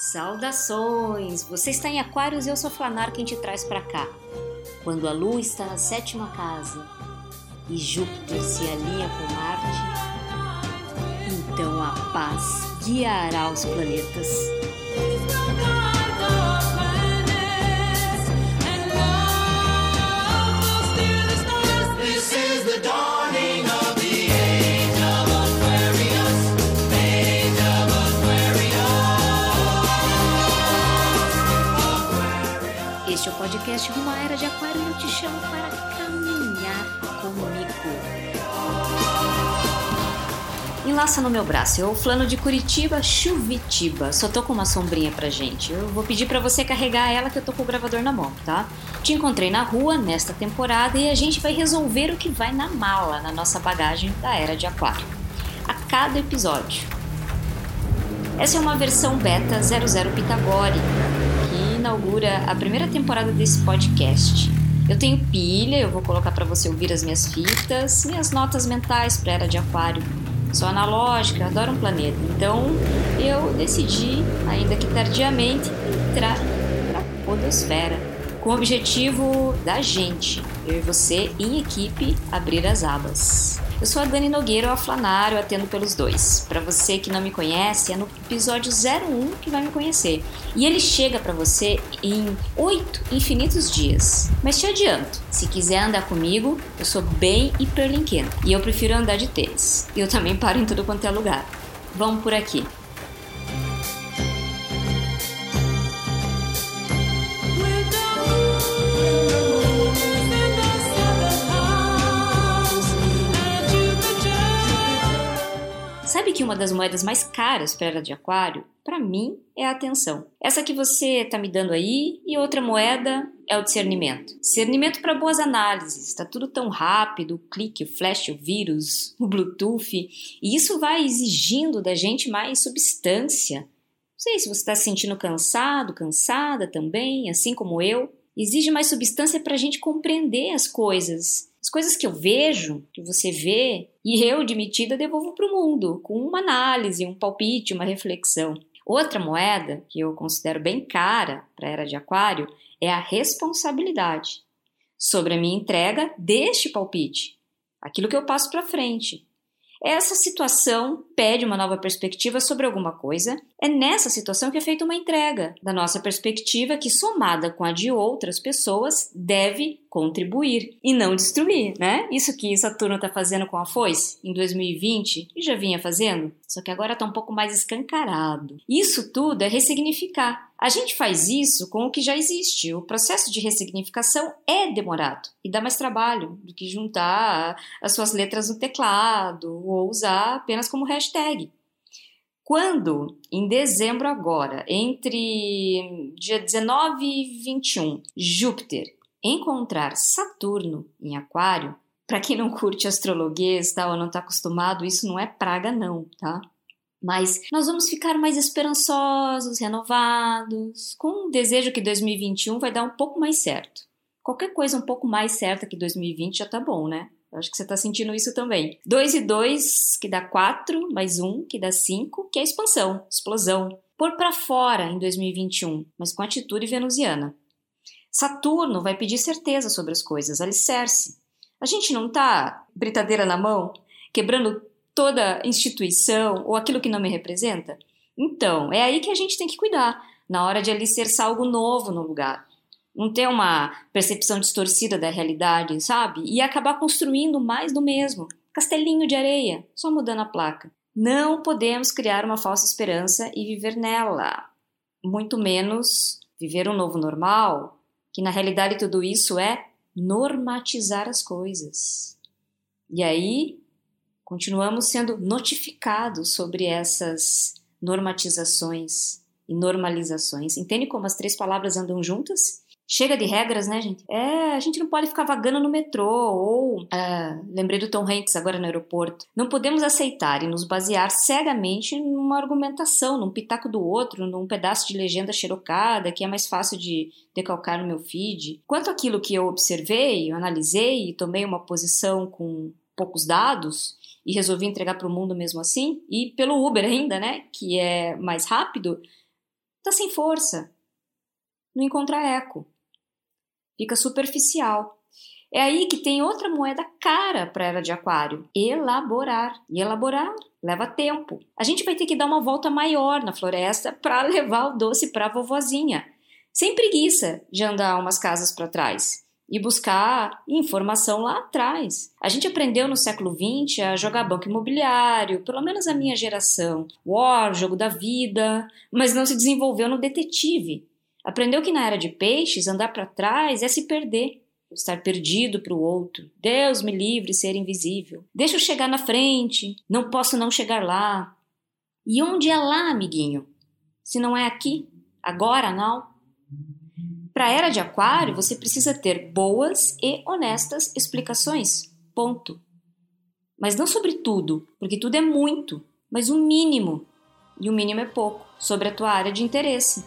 Saudações! Você está em Aquários e eu sou Flanar quem te traz para cá. Quando a Lua está na sétima casa e Júpiter se alinha com Marte, então a paz guiará os planetas. Este é o podcast de uma era de Aquário e eu te chamo para caminhar comigo. Enlaça no meu braço, eu flano de Curitiba, Chuvitiba. Só tô com uma sombrinha pra gente. Eu vou pedir pra você carregar ela que eu tô com o gravador na mão, tá? Te encontrei na rua nesta temporada e a gente vai resolver o que vai na mala, na nossa bagagem da era de Aquário. A cada episódio. Essa é uma versão beta 00 Pitagore, que inaugura a primeira temporada desse podcast. Eu tenho pilha, eu vou colocar para você ouvir as minhas fitas, minhas notas mentais para era de aquário. Sou analógica, adoro um planeta. Então eu decidi, ainda que tardiamente, entrar para a podosfera, com o objetivo da gente, eu e você, em equipe, abrir as abas. Eu sou a Dani Nogueira, o Aflanário, atendo pelos dois. Para você que não me conhece, é no episódio 01 que vai me conhecer. E ele chega para você em oito infinitos dias. Mas te adianto, se quiser andar comigo, eu sou bem hiperlinkenta. E eu prefiro andar de tênis. Eu também paro em tudo quanto é lugar. Vamos por aqui. Sabe que uma das moedas mais caras para era de aquário, para mim, é a atenção. Essa que você tá me dando aí e outra moeda é o discernimento. Discernimento para boas análises. Está tudo tão rápido, o clique, o flash, o vírus, o Bluetooth, e isso vai exigindo da gente mais substância. Não sei se você está se sentindo cansado, cansada também, assim como eu. Exige mais substância para a gente compreender as coisas. As coisas que eu vejo, que você vê, e eu, de metida, devolvo para o mundo, com uma análise, um palpite, uma reflexão. Outra moeda, que eu considero bem cara para a era de Aquário, é a responsabilidade sobre a minha entrega deste palpite, aquilo que eu passo para frente. Essa situação pede uma nova perspectiva sobre alguma coisa. É nessa situação que é feita uma entrega da nossa perspectiva, que somada com a de outras pessoas deve contribuir e não destruir, né? Isso que Saturno está fazendo com a foice em 2020 e já vinha fazendo, só que agora está um pouco mais escancarado. Isso tudo é ressignificar. A gente faz isso com o que já existe. O processo de ressignificação é demorado e dá mais trabalho do que juntar as suas letras no teclado ou usar apenas como hashtag. Quando, em dezembro agora, entre dia 19 e 21, Júpiter encontrar Saturno em Aquário, para quem não curte astrologuês tá, ou não está acostumado, isso não é praga não, tá? Mas nós vamos ficar mais esperançosos, renovados, com o desejo que 2021 vai dar um pouco mais certo. Qualquer coisa um pouco mais certa que 2020 já tá bom, né? Eu acho que você tá sentindo isso também. 2 e 2, que dá 4, mais 1, que dá 5, que é expansão, explosão. Pôr para fora em 2021, mas com atitude venusiana. Saturno vai pedir certeza sobre as coisas, alicerce. A gente não tá britadeira na mão, quebrando toda instituição ou aquilo que não me representa? Então, é aí que a gente tem que cuidar, na hora de alicerçar algo novo no lugar. Não ter uma percepção distorcida da realidade, sabe? E acabar construindo mais do mesmo. Castelinho de areia, só mudando a placa. Não podemos criar uma falsa esperança e viver nela. Muito menos viver um novo normal, que na realidade tudo isso é normatizar as coisas. E aí continuamos sendo notificados sobre essas normatizações e normalizações. Entende como as três palavras andam juntas? Chega de regras, né, gente? É, a gente não pode ficar vagando no metrô ou. ah, lembrei do Tom Hanks agora no aeroporto. Não podemos aceitar e nos basear cegamente numa argumentação, num pitaco do outro, num pedaço de legenda xerocada que é mais fácil de decalcar no meu feed. Quanto àquilo que eu observei, eu analisei e tomei uma posição com poucos dados e resolvi entregar para o mundo mesmo assim, e pelo Uber ainda, né, que é mais rápido, Tá sem força. Não encontra eco. Fica superficial. É aí que tem outra moeda cara para a era de Aquário: elaborar. E elaborar leva tempo. A gente vai ter que dar uma volta maior na floresta para levar o doce para a vovozinha, sem preguiça de andar umas casas para trás e buscar informação lá atrás. A gente aprendeu no século XX a jogar banco imobiliário, pelo menos a minha geração, War, jogo da vida, mas não se desenvolveu no detetive. Aprendeu que na era de peixes andar para trás é se perder estar perdido para o outro. Deus me livre ser invisível. Deixa eu chegar na frente, não posso não chegar lá. E onde é lá, amiguinho? Se não é aqui, agora não. Para a era de Aquário, você precisa ter boas e honestas explicações. Ponto. Mas não sobre tudo, porque tudo é muito, mas o um mínimo. E o mínimo é pouco sobre a tua área de interesse.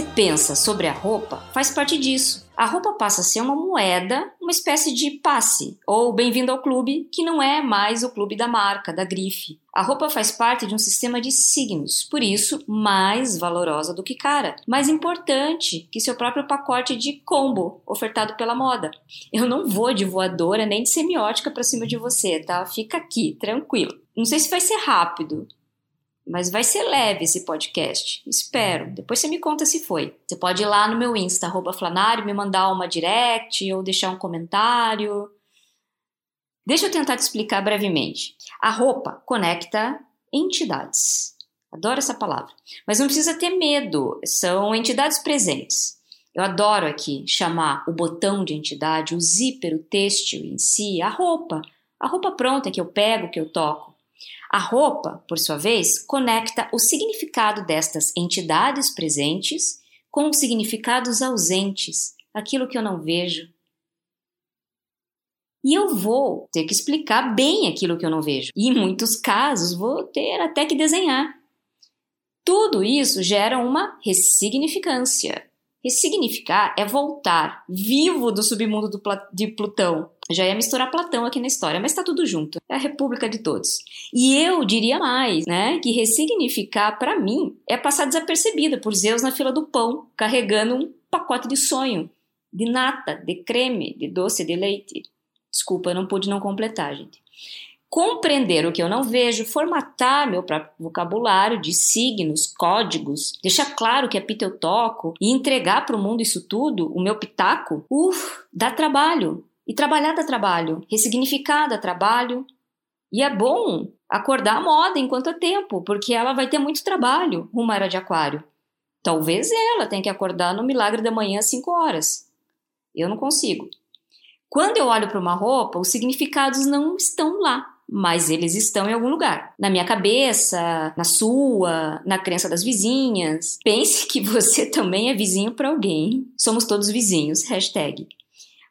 Você pensa sobre a roupa faz parte disso. A roupa passa a ser uma moeda, uma espécie de passe, ou bem-vindo ao clube, que não é mais o clube da marca, da grife. A roupa faz parte de um sistema de signos, por isso, mais valorosa do que cara, mais importante que seu próprio pacote de combo ofertado pela moda. Eu não vou de voadora nem de semiótica para cima de você, tá? Fica aqui, tranquilo. Não sei se vai ser rápido, mas vai ser leve esse podcast. Espero. Depois você me conta se foi. Você pode ir lá no meu Insta, arroba Flanário, me mandar uma direct ou deixar um comentário. Deixa eu tentar te explicar brevemente. A roupa conecta entidades. Adoro essa palavra. Mas não precisa ter medo, são entidades presentes. Eu adoro aqui chamar o botão de entidade, o zíper, o têxtil em si, a roupa. A roupa pronta que eu pego, que eu toco. A roupa, por sua vez, conecta o significado destas entidades presentes com os significados ausentes, aquilo que eu não vejo. E eu vou ter que explicar bem aquilo que eu não vejo. E em muitos casos vou ter até que desenhar. Tudo isso gera uma ressignificância. Ressignificar é voltar vivo do submundo do de Plutão. Já ia misturar Platão aqui na história, mas está tudo junto. É a república de todos. E eu diria mais, né, que ressignificar para mim é passar desapercebida por Zeus na fila do pão, carregando um pacote de sonho, de nata, de creme, de doce, de leite. Desculpa, eu não pude não completar, gente compreender o que eu não vejo, formatar meu próprio vocabulário de signos, códigos, deixar claro que apito eu toco e entregar para o mundo isso tudo, o meu pitaco, uff, dá trabalho. E trabalhar dá trabalho, ressignificar dá trabalho. E é bom acordar a moda enquanto é tempo, porque ela vai ter muito trabalho, uma era de aquário. Talvez ela tenha que acordar no milagre da manhã às 5 horas. Eu não consigo. Quando eu olho para uma roupa, os significados não estão lá mas eles estão em algum lugar. Na minha cabeça, na sua, na crença das vizinhas. Pense que você também é vizinho para alguém. Somos todos vizinhos. Hashtag.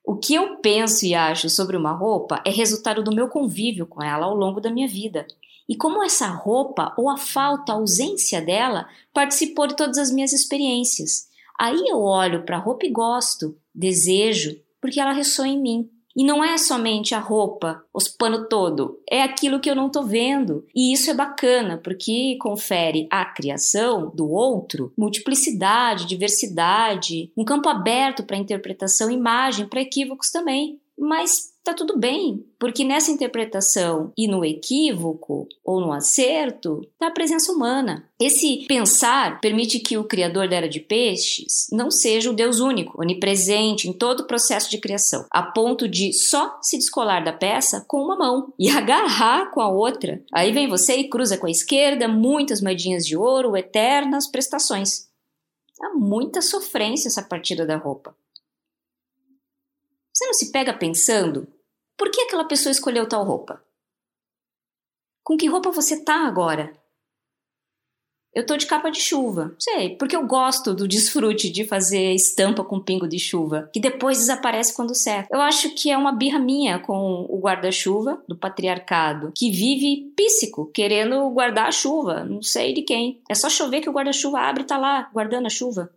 O que eu penso e acho sobre uma roupa é resultado do meu convívio com ela ao longo da minha vida. E como essa roupa, ou a falta, a ausência dela, participou de todas as minhas experiências. Aí eu olho para a roupa e gosto, desejo, porque ela ressoa em mim. E não é somente a roupa, os pano todo, é aquilo que eu não estou vendo. E isso é bacana, porque confere à criação do outro multiplicidade, diversidade, um campo aberto para interpretação, imagem, para equívocos também. Mas tá tudo bem, porque nessa interpretação e no equívoco ou no acerto tá a presença humana. Esse pensar permite que o criador da era de peixes não seja o Deus único, onipresente em todo o processo de criação, a ponto de só se descolar da peça com uma mão e agarrar com a outra. Aí vem você e cruza com a esquerda muitas moedinhas de ouro, eternas prestações. Há muita sofrência essa partida da roupa. Você não se pega pensando por que aquela pessoa escolheu tal roupa? Com que roupa você tá agora? Eu tô de capa de chuva. Sei, porque eu gosto do desfrute de fazer estampa com pingo de chuva, que depois desaparece quando seca. Eu acho que é uma birra minha com o guarda-chuva do patriarcado, que vive píssico, querendo guardar a chuva, não sei de quem. É só chover que o guarda-chuva abre e tá lá, guardando a chuva.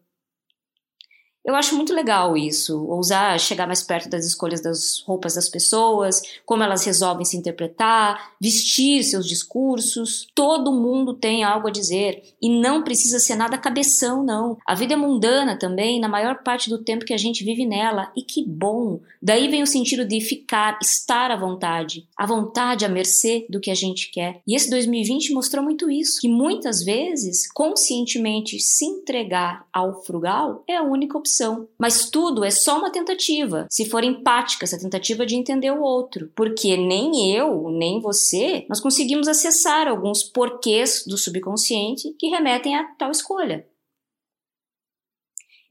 Eu acho muito legal isso, ousar chegar mais perto das escolhas das roupas das pessoas, como elas resolvem se interpretar, vestir seus discursos. Todo mundo tem algo a dizer e não precisa ser nada cabeção, não. A vida é mundana também, na maior parte do tempo que a gente vive nela, e que bom! Daí vem o sentido de ficar, estar à vontade, à vontade, à mercê do que a gente quer. E esse 2020 mostrou muito isso, que muitas vezes, conscientemente se entregar ao frugal é a única opção Mas tudo é só uma tentativa, se for empática essa tentativa de entender o outro. Porque nem eu, nem você, nós conseguimos acessar alguns porquês do subconsciente que remetem a tal escolha.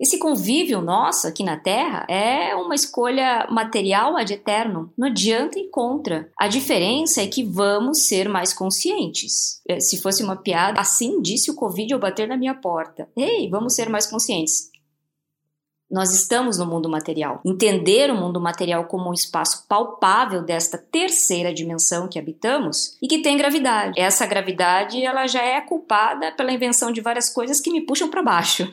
Esse convívio nosso aqui na Terra é uma escolha material ad eterno, não adianta e contra. A diferença é que vamos ser mais conscientes. É, se fosse uma piada, assim disse o Covid ao bater na minha porta. Ei, vamos ser mais conscientes. Nós estamos no mundo material. Entender o mundo material como um espaço palpável desta terceira dimensão que habitamos e que tem gravidade. Essa gravidade ela já é culpada pela invenção de várias coisas que me puxam para baixo.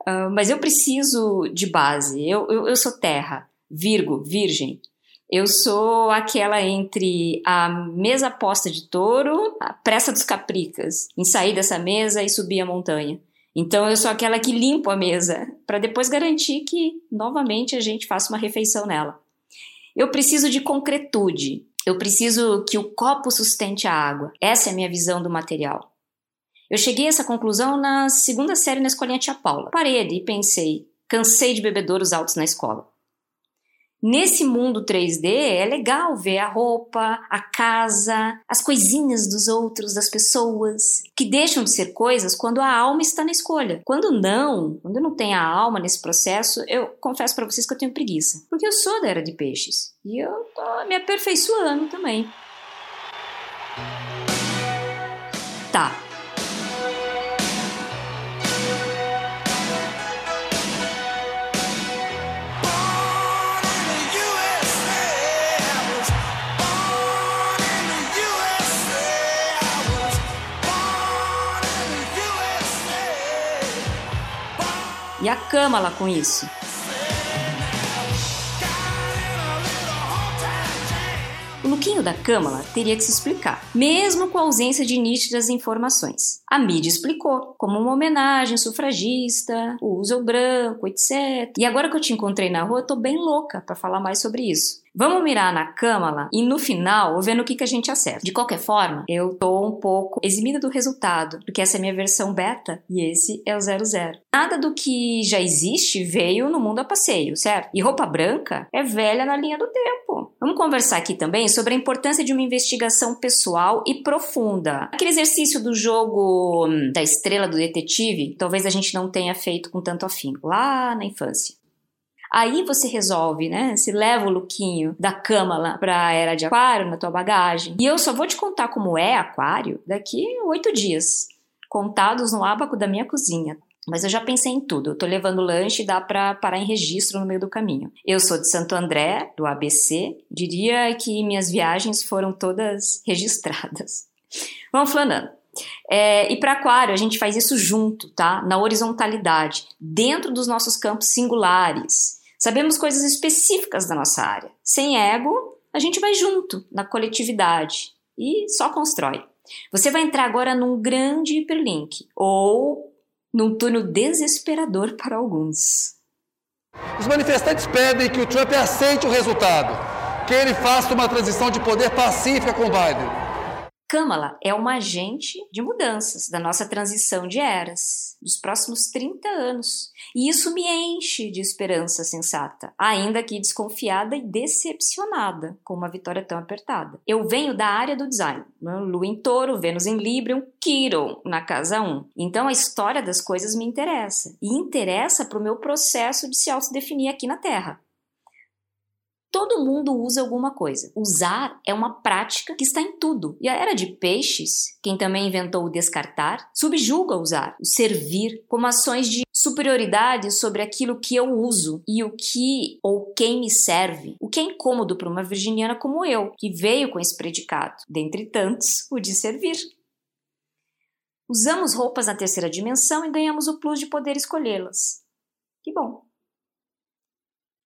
Uh, mas eu preciso de base. Eu, eu, eu sou terra, Virgo, Virgem. Eu sou aquela entre a mesa posta de touro, a pressa dos capricas, em sair dessa mesa e subir a montanha. Então eu sou aquela que limpo a mesa para depois garantir que novamente a gente faça uma refeição nela. Eu preciso de concretude. Eu preciso que o copo sustente a água. Essa é a minha visão do material. Eu cheguei a essa conclusão na segunda série na escolinha Tia Paula. Parei e pensei, cansei de bebedouros altos na escola. Nesse mundo 3D é legal ver a roupa, a casa, as coisinhas dos outros, das pessoas, que deixam de ser coisas quando a alma está na escolha. Quando não, quando não tenho a alma nesse processo, eu confesso para vocês que eu tenho preguiça. Porque eu sou da era de peixes e eu tô me aperfeiçoando também. Tá, E a cama lá com isso. O Luquinho da Câmara teria que se explicar, mesmo com a ausência de nítidas informações. A mídia explicou, como uma homenagem sufragista, o uso branco, etc. E agora que eu te encontrei na rua, eu tô bem louca para falar mais sobre isso. Vamos mirar na Câmara e no final ver no que, que a gente acerta. De qualquer forma, eu tô um pouco eximida do resultado, porque essa é a minha versão beta e esse é o 00. Nada do que já existe veio no mundo a passeio, certo? E roupa branca é velha na linha do tempo. Vamos conversar aqui também sobre a importância de uma investigação pessoal e profunda. Aquele exercício do jogo hum, da estrela do detetive, talvez a gente não tenha feito com tanto afinco lá na infância. Aí você resolve, né? Se leva o lookinho da cama lá pra era de aquário na tua bagagem. E eu só vou te contar como é aquário daqui oito dias, contados no ábaco da minha cozinha. Mas eu já pensei em tudo. Eu tô levando lanche e dá pra parar em registro no meio do caminho. Eu sou de Santo André, do ABC. Diria que minhas viagens foram todas registradas. Vamos falando. É, e para aquário, a gente faz isso junto, tá? Na horizontalidade, dentro dos nossos campos singulares. Sabemos coisas específicas da nossa área. Sem ego, a gente vai junto na coletividade e só constrói. Você vai entrar agora num grande hiperlink ou num túnel desesperador para alguns. Os manifestantes pedem que o Trump aceite o resultado, que ele faça uma transição de poder pacífica com Biden. Kamala é uma agente de mudanças da nossa transição de eras, dos próximos 30 anos. E isso me enche de esperança sensata, ainda que desconfiada e decepcionada com uma vitória tão apertada. Eu venho da área do design, né? Lua em touro, Vênus em Libra, um Quiron na casa 1. Então a história das coisas me interessa. E interessa para o meu processo de se autodefinir aqui na Terra. Todo mundo usa alguma coisa. Usar é uma prática que está em tudo. E a era de peixes, quem também inventou o descartar, subjuga usar, o servir, como ações de superioridade sobre aquilo que eu uso e o que ou quem me serve. O que é incômodo para uma virginiana como eu, que veio com esse predicado, dentre tantos, o de servir. Usamos roupas na terceira dimensão e ganhamos o plus de poder escolhê-las. Que bom!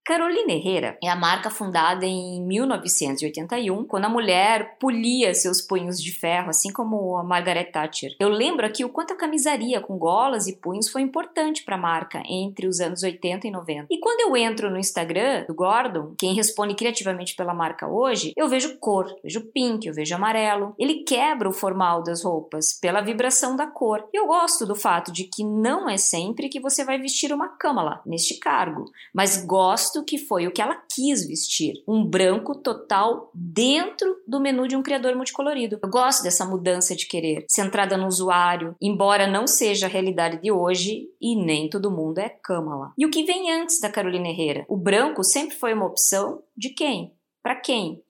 Carolina Herrera é a marca fundada em 1981, quando a mulher polia seus punhos de ferro, assim como a Margaret Thatcher. Eu lembro aqui o quanto a camisaria com golas e punhos foi importante para a marca entre os anos 80 e 90. E quando eu entro no Instagram do Gordon, quem responde criativamente pela marca hoje, eu vejo cor, vejo pink, eu vejo amarelo. Ele quebra o formal das roupas pela vibração da cor. Eu gosto do fato de que não é sempre que você vai vestir uma câmala neste cargo, mas gosto que foi o que ela quis vestir, um branco total dentro do menu de um criador multicolorido. Eu gosto dessa mudança de querer, centrada no usuário, embora não seja a realidade de hoje e nem todo mundo é Kamala. E o que vem antes da Carolina Herrera? O branco sempre foi uma opção de quem? Para quem?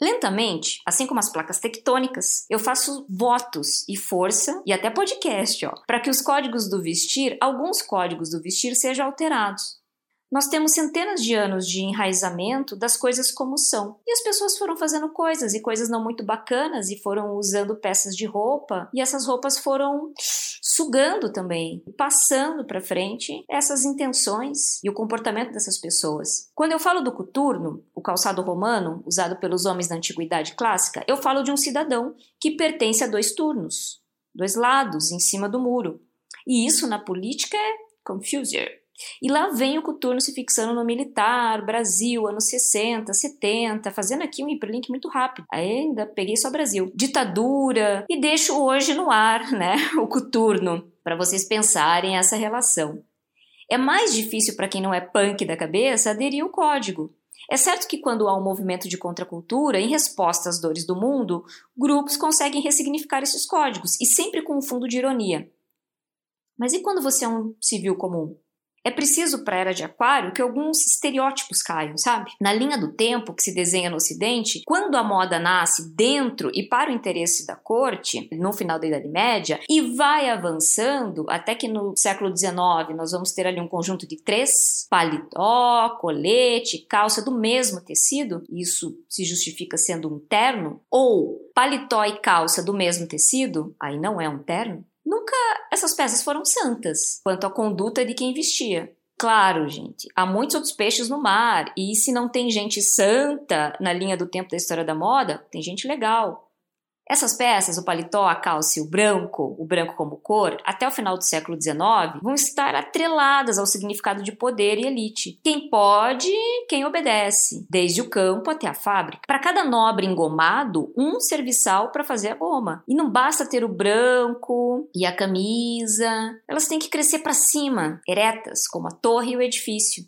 Lentamente, assim como as placas tectônicas, eu faço votos e força e até podcast, ó, para que os códigos do vestir, alguns códigos do vestir sejam alterados. Nós temos centenas de anos de enraizamento das coisas como são. E as pessoas foram fazendo coisas e coisas não muito bacanas e foram usando peças de roupa e essas roupas foram sugando também, passando para frente essas intenções e o comportamento dessas pessoas. Quando eu falo do coturno, o calçado romano usado pelos homens da antiguidade clássica, eu falo de um cidadão que pertence a dois turnos, dois lados em cima do muro. E isso na política é confuser. E lá vem o coturno se fixando no militar, Brasil, anos 60, 70, fazendo aqui um hiperlink muito rápido. Ainda peguei só Brasil. Ditadura, e deixo hoje no ar, né, o coturno, para vocês pensarem essa relação. É mais difícil para quem não é punk da cabeça aderir ao código. É certo que quando há um movimento de contracultura, em resposta às dores do mundo, grupos conseguem ressignificar esses códigos, e sempre com um fundo de ironia. Mas e quando você é um civil comum? É preciso para a era de Aquário que alguns estereótipos caiam, sabe? Na linha do tempo que se desenha no Ocidente, quando a moda nasce dentro e para o interesse da corte, no final da Idade Média, e vai avançando até que no século XIX nós vamos ter ali um conjunto de três: paletó, colete, calça do mesmo tecido, isso se justifica sendo um terno, ou paletó e calça do mesmo tecido, aí não é um terno. Essas peças foram santas quanto à conduta de quem vestia. Claro, gente, há muitos outros peixes no mar, e se não tem gente santa na linha do tempo da história da moda, tem gente legal. Essas peças, o paletó, a calça e o branco, o branco como cor, até o final do século XIX, vão estar atreladas ao significado de poder e elite. Quem pode, quem obedece, desde o campo até a fábrica. Para cada nobre engomado, um serviçal para fazer a goma. E não basta ter o branco e a camisa, elas têm que crescer para cima, eretas, como a torre e o edifício.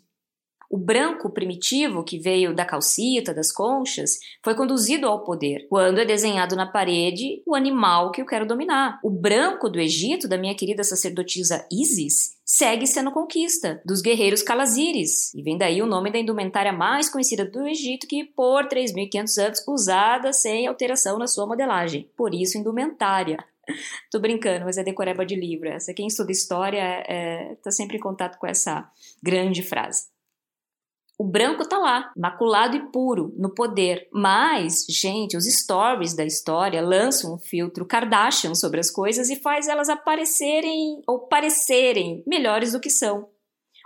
O branco primitivo, que veio da calcita, das conchas, foi conduzido ao poder, quando é desenhado na parede o animal que eu quero dominar. O branco do Egito, da minha querida sacerdotisa Isis, segue sendo conquista dos guerreiros Calazires, e vem daí o nome da indumentária mais conhecida do Egito, que por 3.500 anos usada sem alteração na sua modelagem. Por isso, indumentária. Tô brincando, mas é decoreba de livro. Quem estuda história é, tá sempre em contato com essa grande frase. O branco tá lá, maculado e puro, no poder. Mas, gente, os stories da história lançam um filtro Kardashian sobre as coisas e faz elas aparecerem ou parecerem melhores do que são.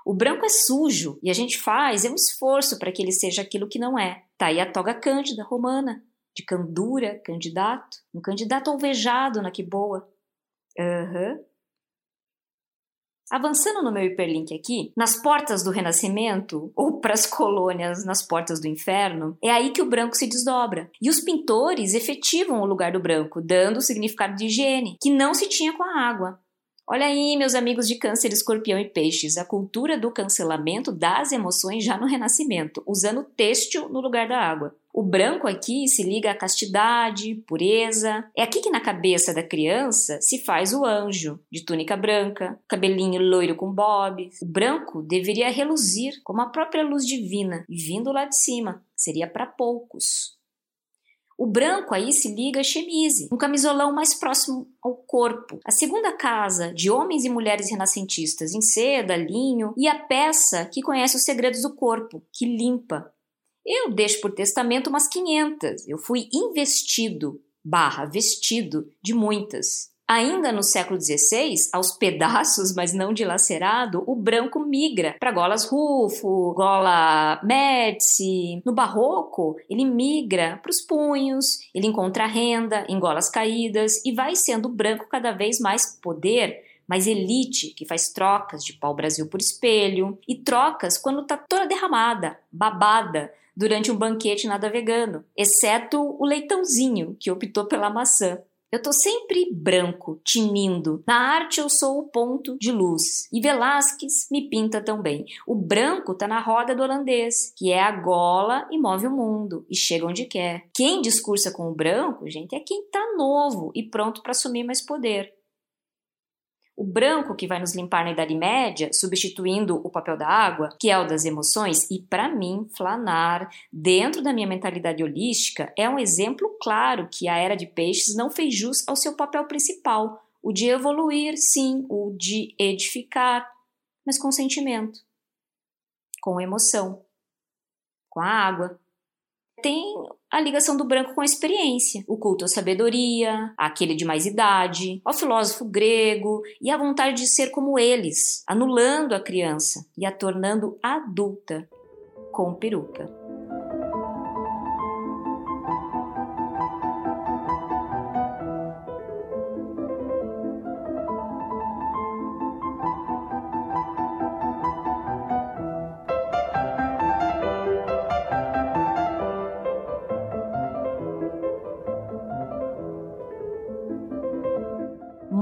O branco é sujo e a gente faz é um esforço para que ele seja aquilo que não é. Tá aí a toga cândida romana, de candura, candidato, um candidato alvejado na que boa. Aham. Uhum. Avançando no meu hiperlink aqui, nas portas do Renascimento, ou para as colônias nas portas do inferno, é aí que o branco se desdobra. E os pintores efetivam o lugar do branco, dando o significado de higiene, que não se tinha com a água. Olha aí, meus amigos de Câncer, Escorpião e Peixes, a cultura do cancelamento das emoções já no Renascimento, usando têxtil no lugar da água. O branco aqui se liga à castidade, pureza. É aqui que na cabeça da criança se faz o anjo, de túnica branca, cabelinho loiro com bobs. O branco deveria reluzir como a própria luz divina, e vindo lá de cima, seria para poucos. O branco aí se liga a chemise, um camisolão mais próximo ao corpo. A segunda casa, de homens e mulheres renascentistas, em seda, linho, e a peça que conhece os segredos do corpo, que limpa. Eu deixo por testamento umas 500. Eu fui investido, barra, vestido, de muitas. Ainda no século XVI, aos pedaços, mas não dilacerado, o branco migra para golas Rufo, gola Médici. No barroco, ele migra para os punhos, ele encontra renda em golas caídas e vai sendo branco cada vez mais poder mais elite, que faz trocas de pau-brasil por espelho, e trocas quando tá toda derramada, babada, durante um banquete nada vegano, exceto o leitãozinho, que optou pela maçã. Eu tô sempre branco, tinindo. Na arte eu sou o ponto de luz. E Velázquez me pinta tão bem. O branco tá na roda do holandês, que é a gola e move o mundo e chega onde quer. Quem discursa com o branco, gente, é quem tá novo e pronto para assumir mais poder. O branco que vai nos limpar na Idade Média, substituindo o papel da água, que é o das emoções, e para mim, flanar, dentro da minha mentalidade holística, é um exemplo claro que a era de peixes não fez jus ao seu papel principal, o de evoluir, sim, o de edificar, mas com sentimento, com emoção, com a água. Tem a ligação do branco com a experiência, o culto à sabedoria, aquele de mais idade, ao filósofo grego e a vontade de ser como eles, anulando a criança e a tornando adulta com peruca.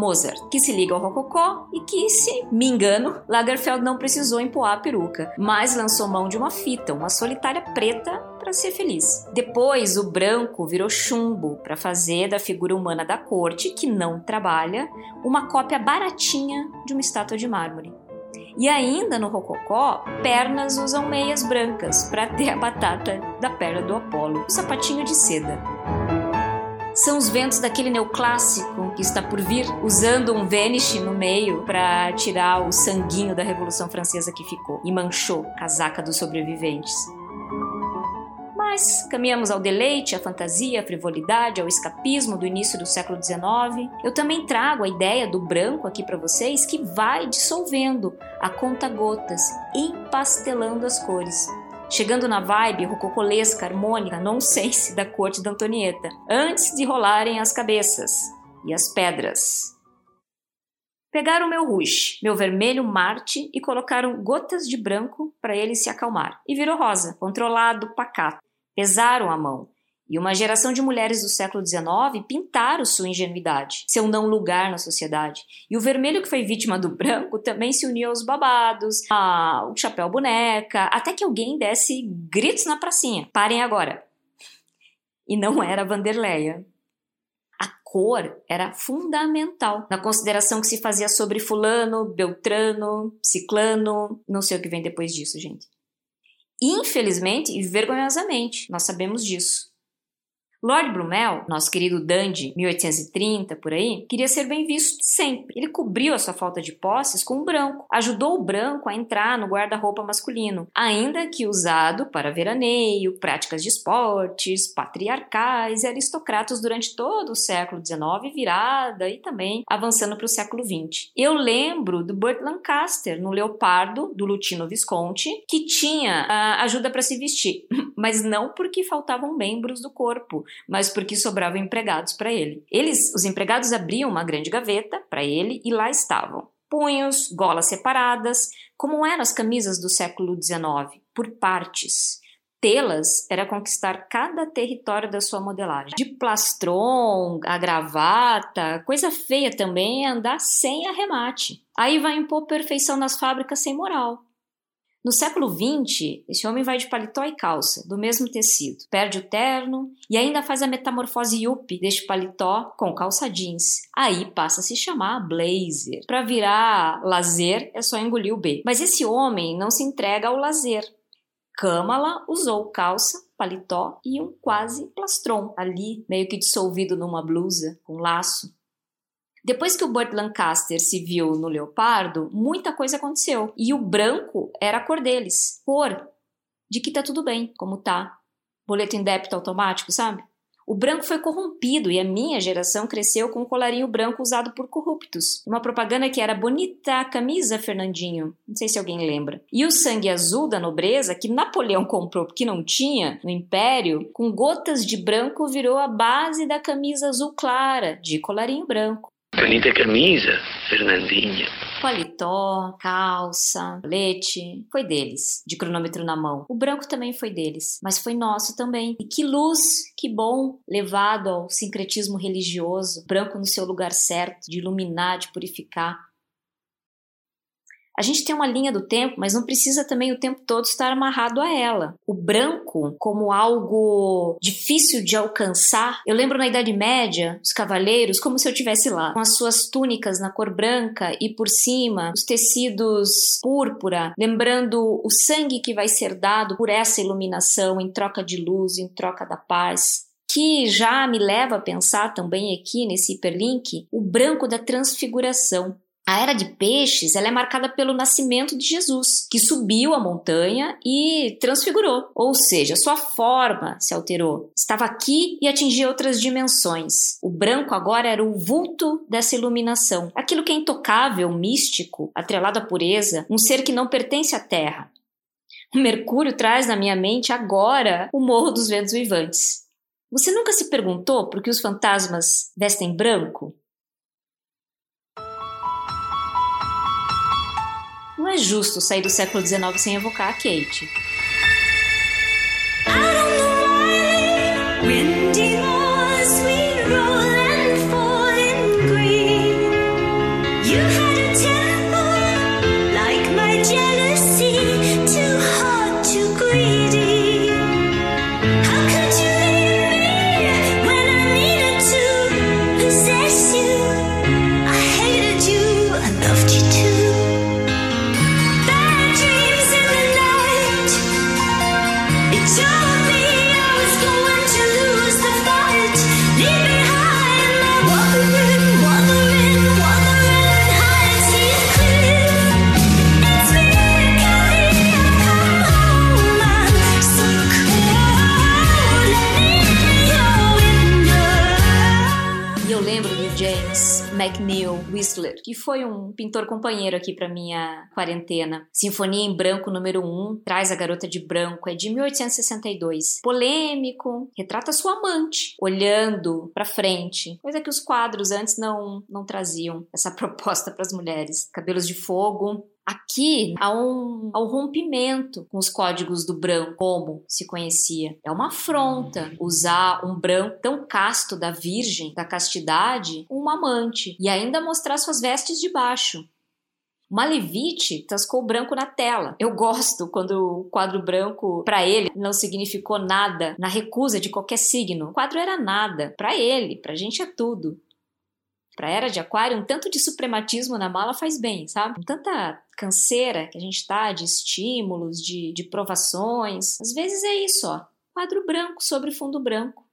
Mozart, que se liga ao rococó e que, se me engano, Lagerfeld não precisou empoar a peruca, mas lançou mão de uma fita, uma solitária preta, para ser feliz. Depois, o branco virou chumbo para fazer da figura humana da corte, que não trabalha, uma cópia baratinha de uma estátua de mármore. E ainda no rococó, pernas usam meias brancas para ter a batata da perna do Apolo, o sapatinho de seda. São os ventos daquele neoclássico que está por vir, usando um Vanish no meio para tirar o sanguinho da Revolução Francesa que ficou e manchou a casaca dos sobreviventes. Mas caminhamos ao deleite, à fantasia, à frivolidade, ao escapismo do início do século XIX. Eu também trago a ideia do branco aqui para vocês que vai dissolvendo a conta-gotas, empastelando as cores chegando na vibe rococolesca, harmônica, nonsense da corte da Antonieta, antes de rolarem as cabeças e as pedras. Pegaram meu rouge, meu vermelho Marte e colocaram gotas de branco para ele se acalmar. E virou rosa, controlado, pacato. Pesaram a mão e uma geração de mulheres do século XIX pintaram sua ingenuidade, seu não lugar na sociedade. E o vermelho que foi vítima do branco também se uniu aos babados, ao chapéu boneca, até que alguém desse gritos na pracinha. Parem agora. E não era Vanderleia. A cor era fundamental na consideração que se fazia sobre fulano, beltrano, ciclano, não sei o que vem depois disso, gente. Infelizmente e vergonhosamente, nós sabemos disso. Lord Brumel, nosso querido Dandy, 1830 por aí, queria ser bem visto sempre. Ele cobriu a sua falta de posses com o branco, ajudou o branco a entrar no guarda-roupa masculino, ainda que usado para veraneio, práticas de esportes, patriarcais e aristocratas durante todo o século XIX, virada e também avançando para o século XX. Eu lembro do Burt Lancaster no Leopardo, do Lutino Visconti, que tinha uh, ajuda para se vestir, mas não porque faltavam membros do corpo mas porque sobravam empregados para ele. Eles, os empregados abriam uma grande gaveta para ele e lá estavam punhos, golas separadas, como eram as camisas do século XIX, por partes. Tê-las era conquistar cada território da sua modelagem. De plastron, a gravata, coisa feia também é andar sem arremate. Aí vai impor perfeição nas fábricas sem moral. No século XX, esse homem vai de paletó e calça, do mesmo tecido, perde o terno e ainda faz a metamorfose yuppie deste paletó com calça jeans. Aí passa a se chamar blazer. Para virar lazer é só engolir o B. Mas esse homem não se entrega ao lazer. Kamala usou calça, paletó e um quase plastron ali, meio que dissolvido numa blusa com laço. Depois que o Burt Lancaster se viu no leopardo, muita coisa aconteceu. E o branco era a cor deles. Cor de que tá tudo bem, como tá. Boleto em débito automático, sabe? O branco foi corrompido e a minha geração cresceu com o colarinho branco usado por corruptos. Uma propaganda que era bonita camisa, Fernandinho. Não sei se alguém lembra. E o sangue azul da nobreza, que Napoleão comprou porque não tinha no Império, com gotas de branco virou a base da camisa azul clara, de colarinho branco. Bonita camisa, Fernandinha. Paletó, calça, leite, foi deles, de cronômetro na mão. O branco também foi deles, mas foi nosso também. E que luz, que bom, levado ao sincretismo religioso, branco no seu lugar certo, de iluminar, de purificar. A gente tem uma linha do tempo, mas não precisa também o tempo todo estar amarrado a ela. O branco, como algo difícil de alcançar, eu lembro na Idade Média, os cavaleiros, como se eu tivesse lá, com as suas túnicas na cor branca e por cima os tecidos púrpura, lembrando o sangue que vai ser dado por essa iluminação em troca de luz, em troca da paz que já me leva a pensar também aqui nesse hiperlink o branco da transfiguração. A era de peixes ela é marcada pelo nascimento de Jesus, que subiu a montanha e transfigurou, ou seja, sua forma se alterou. Estava aqui e atingia outras dimensões. O branco agora era o vulto dessa iluminação, aquilo que é intocável, místico, atrelado à pureza, um ser que não pertence à terra. O Mercúrio traz na minha mente agora o Morro dos Ventos Vivantes. Você nunca se perguntou por que os fantasmas vestem branco? Não é justo sair do século XIX sem evocar a Kate. Windy que foi um pintor companheiro aqui para minha quarentena. Sinfonia em Branco número 1, Traz a Garota de Branco, é de 1862. Polêmico, retrata sua amante, olhando para frente, coisa que os quadros antes não, não traziam essa proposta para as mulheres. Cabelos de fogo, Aqui há um, há um rompimento com os códigos do branco, como se conhecia. É uma afronta usar um branco tão casto da virgem, da castidade, um amante, e ainda mostrar suas vestes de baixo. Malevich tascou branco na tela. Eu gosto quando o quadro branco, para ele, não significou nada na recusa de qualquer signo. O quadro era nada. Para ele, pra gente é tudo. Pra era de aquário, um tanto de suprematismo na mala faz bem, sabe? Tanta canseira que a gente tá de estímulos, de, de provações. Às vezes é isso, ó. Quadro branco sobre fundo branco.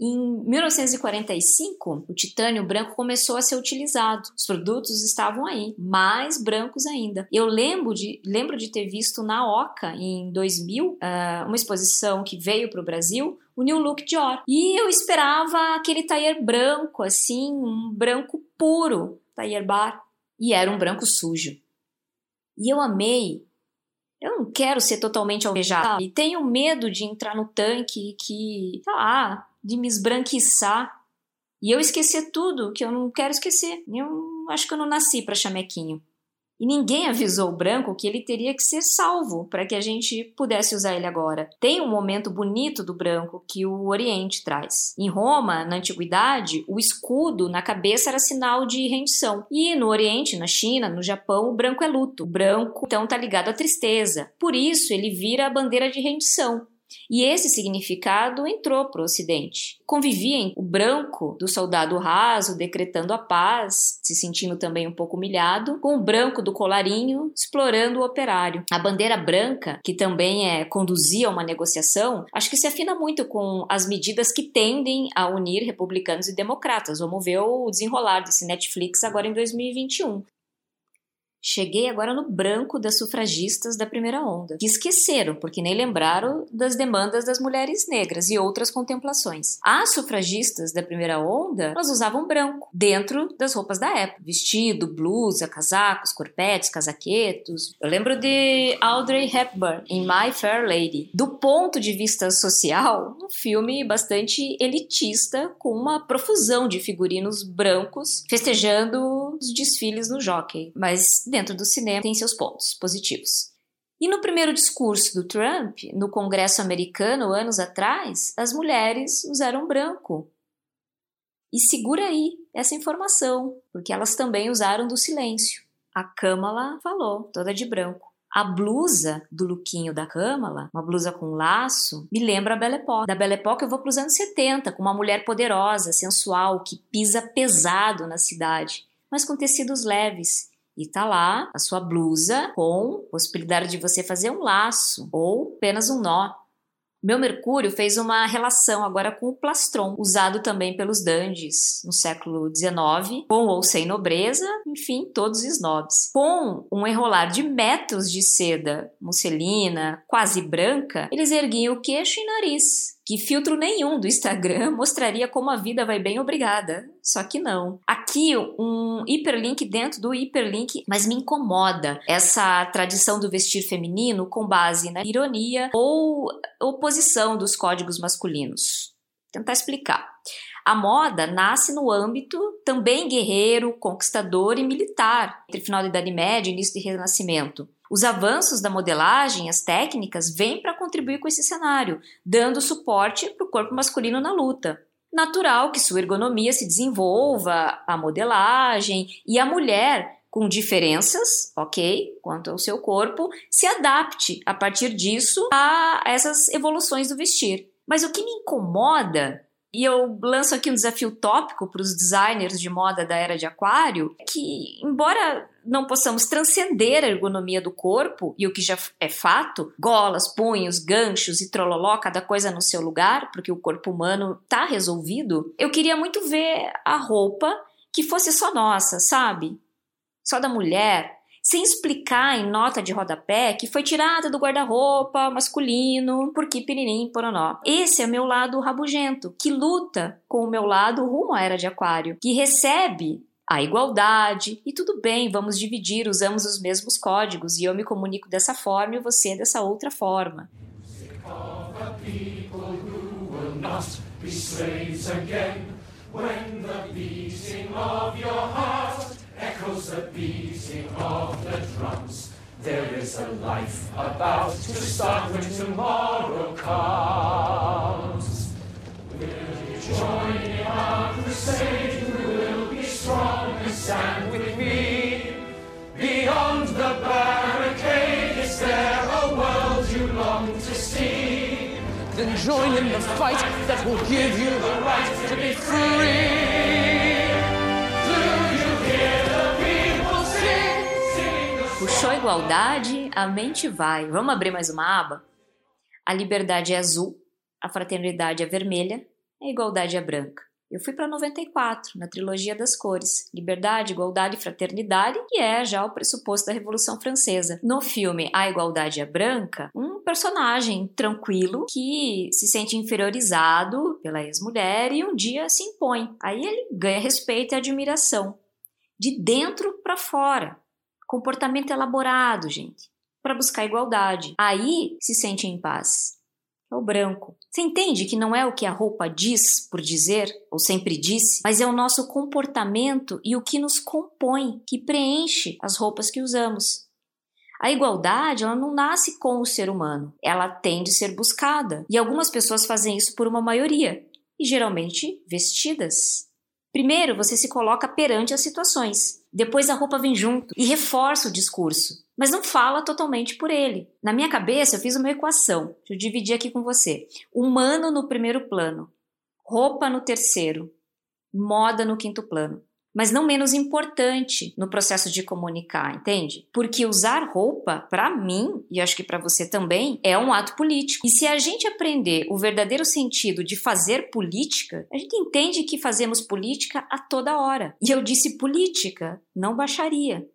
Em 1945, o titânio branco começou a ser utilizado. Os produtos estavam aí, mais brancos ainda. Eu lembro de, lembro de ter visto na Oca, em 2000, ah, uma exposição que veio para o Brasil, o New Look Dior. E eu esperava aquele tailleur branco, assim, um branco puro, tailleur bar. E era um branco sujo. E eu amei. Eu não quero ser totalmente alvejada. E tenho medo de entrar no tanque que, sei lá, de me esbranquiçar. E eu esquecer tudo que eu não quero esquecer. Eu acho que eu não nasci para chamequinho. E ninguém avisou o branco que ele teria que ser salvo para que a gente pudesse usar ele agora. Tem um momento bonito do branco que o Oriente traz. Em Roma, na antiguidade, o escudo na cabeça era sinal de rendição. E no Oriente, na China, no Japão, o branco é luto. O branco, então, tá ligado à tristeza. Por isso, ele vira a bandeira de rendição. E esse significado entrou para o Ocidente. Convivia o branco do soldado raso, decretando a paz, se sentindo também um pouco humilhado, com o branco do colarinho, explorando o operário. A bandeira branca, que também é conduzia uma negociação, acho que se afina muito com as medidas que tendem a unir republicanos e democratas. Vamos ver o desenrolar desse Netflix agora em 2021. Cheguei agora no branco das sufragistas da primeira onda, que esqueceram, porque nem lembraram das demandas das mulheres negras e outras contemplações. As sufragistas da primeira onda, elas usavam branco, dentro das roupas da época. Vestido, blusa, casacos, corpetes, casaquetos. Eu lembro de Audrey Hepburn em My Fair Lady. Do ponto de vista social, um filme bastante elitista, com uma profusão de figurinos brancos festejando os desfiles no jockey. Mas dentro do cinema tem seus pontos positivos. E no primeiro discurso do Trump, no Congresso americano, anos atrás, as mulheres usaram branco. E segura aí essa informação, porque elas também usaram do silêncio. A Kamala falou, toda de branco. A blusa do lookinho da Kamala, uma blusa com laço, me lembra a Belle Époque. Da Belle Époque eu vou para os anos 70, com uma mulher poderosa, sensual, que pisa pesado na cidade, mas com tecidos leves e tá lá a sua blusa com possibilidade de você fazer um laço ou apenas um nó. Meu Mercúrio fez uma relação agora com o plastron, usado também pelos dandies no século XIX, com ou sem nobreza, enfim, todos snobs. Com um enrolar de metros de seda musselina, quase branca, eles erguiam o queixo e nariz, que filtro nenhum do Instagram mostraria como a vida vai bem, obrigada. Só que não. Aqui, um hiperlink dentro do hiperlink, mas me incomoda essa tradição do vestir feminino com base na ironia ou oposição dos códigos masculinos. Vou tentar explicar. A moda nasce no âmbito também guerreiro, conquistador e militar, entre final da Idade Média e início do Renascimento. Os avanços da modelagem, as técnicas, vêm para contribuir com esse cenário, dando suporte para o corpo masculino na luta. Natural que sua ergonomia se desenvolva, a modelagem e a mulher, com diferenças, ok, quanto ao seu corpo, se adapte a partir disso a essas evoluções do vestir. Mas o que me incomoda e eu lanço aqui um desafio tópico para os designers de moda da era de Aquário, que embora não possamos transcender a ergonomia do corpo e o que já é fato, golas, punhos, ganchos e trololó, cada coisa no seu lugar, porque o corpo humano tá resolvido, eu queria muito ver a roupa que fosse só nossa, sabe? Só da mulher, sem explicar em nota de rodapé que foi tirada do guarda-roupa masculino, porque piririm, poronó. Esse é meu lado rabugento, que luta com o meu lado rumo à era de aquário, que recebe a igualdade e tudo bem, vamos dividir, usamos os mesmos códigos e eu me comunico dessa forma e você dessa outra forma. When the beating of your heart echoes the beating of the drums, there is a life about to start when tomorrow comes. Will you join in our crusade? Who will be strong and stand with me? Beyond the barricade, is there a world you long to see? Then join in the fight that will give you the right to be free. Puxou a igualdade, a mente vai. Vamos abrir mais uma aba? A liberdade é azul, a fraternidade é vermelha, a igualdade é branca. Eu fui para 94, na trilogia das cores. Liberdade, igualdade e fraternidade, que é já o pressuposto da Revolução Francesa. No filme A Igualdade é Branca, um personagem tranquilo que se sente inferiorizado pela ex-mulher e um dia se impõe. Aí ele ganha respeito e admiração. De dentro para fora. Comportamento elaborado, gente, para buscar igualdade. Aí se sente em paz. é o branco. Você entende que não é o que a roupa diz por dizer, ou sempre disse, mas é o nosso comportamento e o que nos compõe, que preenche as roupas que usamos. A igualdade, ela não nasce com o ser humano, ela tem de ser buscada. E algumas pessoas fazem isso por uma maioria, e geralmente vestidas. Primeiro, você se coloca perante as situações. Depois a roupa vem junto e reforça o discurso, mas não fala totalmente por ele. Na minha cabeça, eu fiz uma equação. Deixa eu dividir aqui com você. Humano no primeiro plano, roupa no terceiro, moda no quinto plano mas não menos importante no processo de comunicar, entende? Porque usar roupa, para mim, e acho que para você também, é um ato político. E se a gente aprender o verdadeiro sentido de fazer política, a gente entende que fazemos política a toda hora. E eu disse política, não baixaria.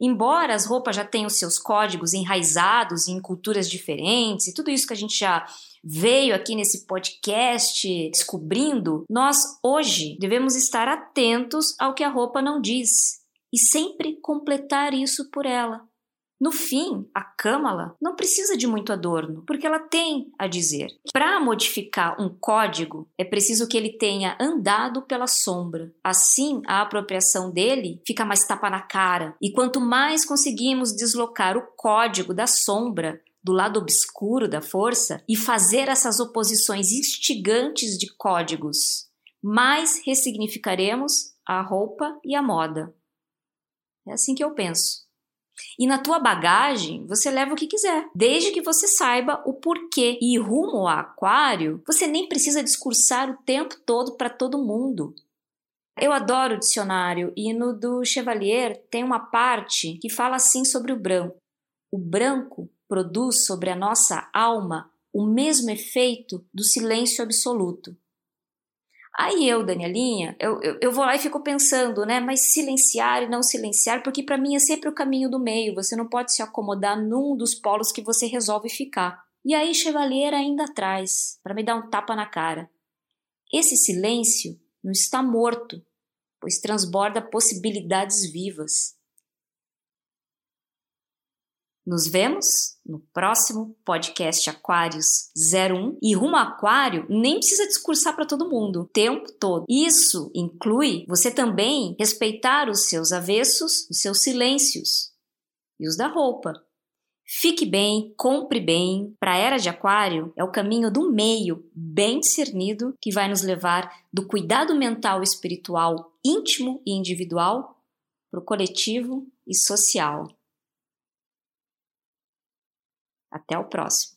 Embora as roupas já tenham seus códigos enraizados em culturas diferentes e tudo isso que a gente já veio aqui nesse podcast descobrindo, nós hoje devemos estar atentos ao que a roupa não diz e sempre completar isso por ela. No fim, a Câmara não precisa de muito adorno, porque ela tem a dizer. Para modificar um código, é preciso que ele tenha andado pela sombra. Assim, a apropriação dele fica mais tapa na cara. E quanto mais conseguimos deslocar o código da sombra do lado obscuro da força e fazer essas oposições instigantes de códigos, mais ressignificaremos a roupa e a moda. É assim que eu penso. E na tua bagagem, você leva o que quiser, desde que você saiba o porquê. E rumo ao aquário, você nem precisa discursar o tempo todo para todo mundo. Eu adoro o dicionário e no do Chevalier tem uma parte que fala assim sobre o branco. O branco produz sobre a nossa alma o mesmo efeito do silêncio absoluto. Aí eu, Danielinha, eu, eu, eu, vou lá e fico pensando, né? Mas silenciar e não silenciar, porque para mim é sempre o caminho do meio. Você não pode se acomodar num dos polos que você resolve ficar. E aí Chevalier ainda atrás, para me dar um tapa na cara. Esse silêncio não está morto, pois transborda possibilidades vivas. Nos vemos no próximo podcast Aquários 01. E rumo aquário nem precisa discursar para todo mundo o tempo todo. Isso inclui você também respeitar os seus avessos, os seus silêncios e os da roupa. Fique bem, compre bem. Para a era de Aquário é o caminho do meio, bem discernido, que vai nos levar do cuidado mental e espiritual íntimo e individual para o coletivo e social. Até o próximo.